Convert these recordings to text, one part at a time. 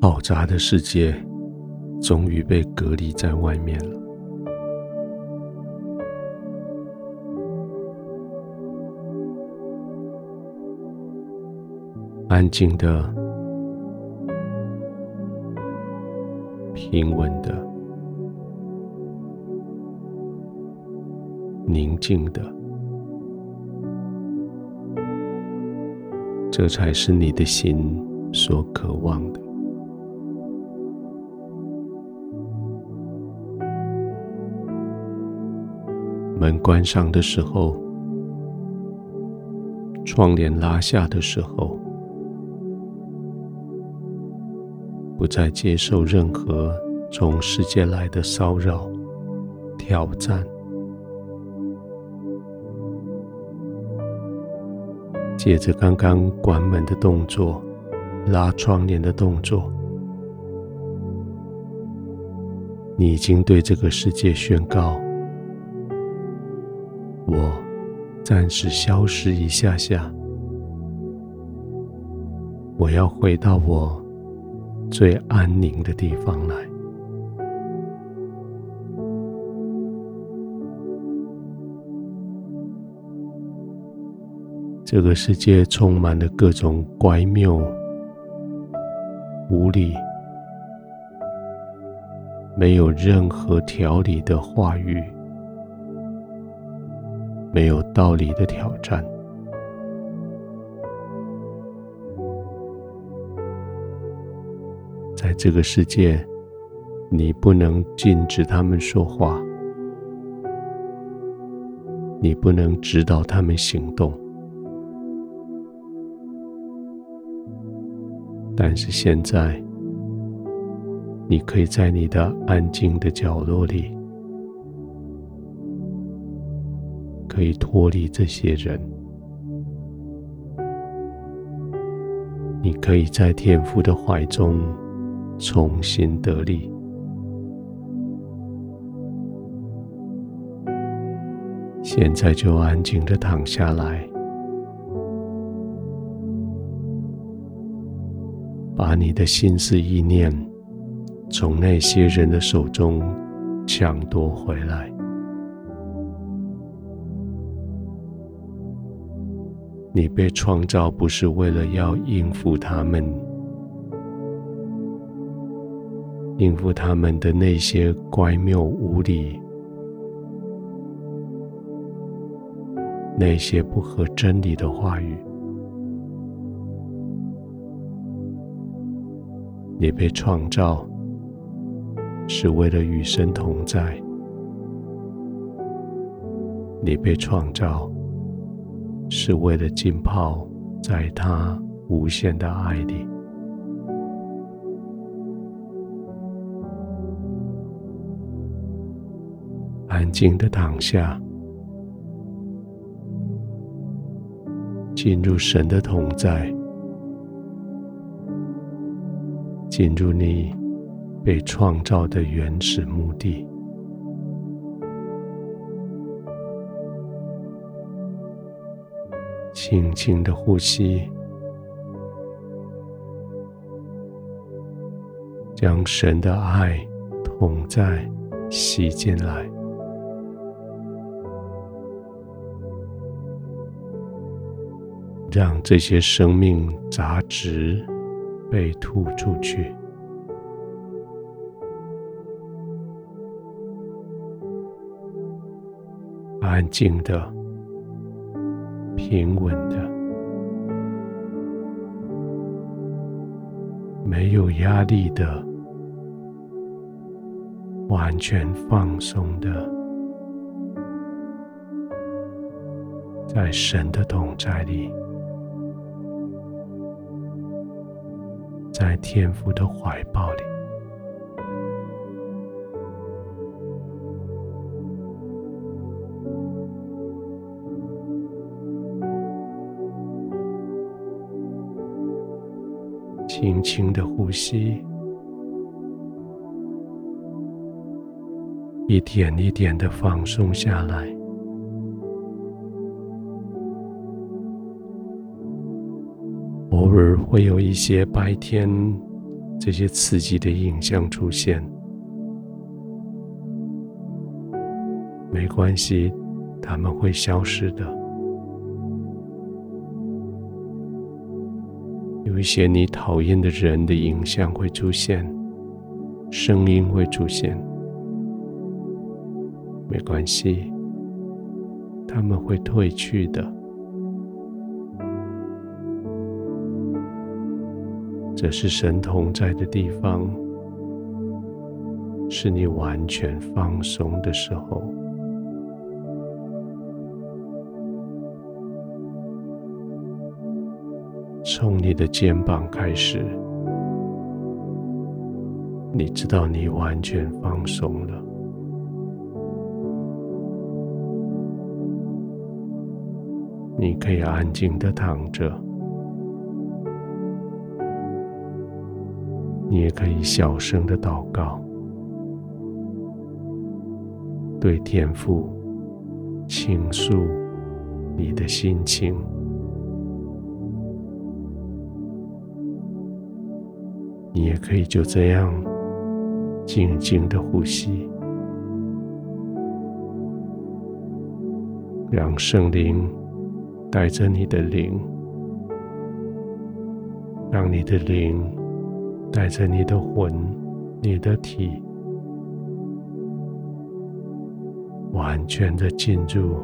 嘈杂的世界终于被隔离在外面了。安静的、平稳的、宁静的，这才是你的心所渴望的。门关上的时候，窗帘拉下的时候。不再接受任何从世界来的骚扰、挑战。借着刚刚关门的动作、拉窗帘的动作，你已经对这个世界宣告：我暂时消失一下下，我要回到我。最安宁的地方来。这个世界充满了各种乖谬、无理、没有任何条理的话语，没有道理的挑战。在这个世界，你不能禁止他们说话，你不能指导他们行动。但是现在，你可以在你的安静的角落里，可以脱离这些人，你可以在天父的怀中。重新得力。现在就安静的躺下来，把你的心思意念从那些人的手中抢夺回来。你被创造不是为了要应付他们。应付他们的那些乖谬无理，那些不合真理的话语，你被创造是为了与神同在，你被创造是为了浸泡在他无限的爱里。安静的躺下，进入神的同在，进入你被创造的原始目的。轻轻的呼吸，将神的爱同在吸进来。让这些生命杂质被吐出去，安静的、平稳的、没有压力的、完全放松的，在神的同在里。在天父的怀抱里，轻轻的呼吸，一点一点的放松下来。偶尔会有一些白天这些刺激的影像出现，没关系，他们会消失的。有一些你讨厌的人的影像会出现，声音会出现，没关系，他们会退去的。这是神同在的地方，是你完全放松的时候。从你的肩膀开始，你知道你完全放松了，你可以安静的躺着。你也可以小声的祷告，对天父倾诉你的心情。你也可以就这样静静的呼吸，让圣灵带着你的灵，让你的灵。带着你的魂、你的体，完全的进入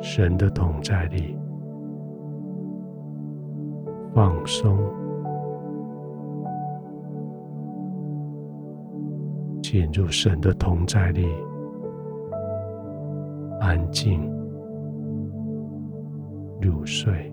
神的同在里，放松，进入神的同在里，安静入睡。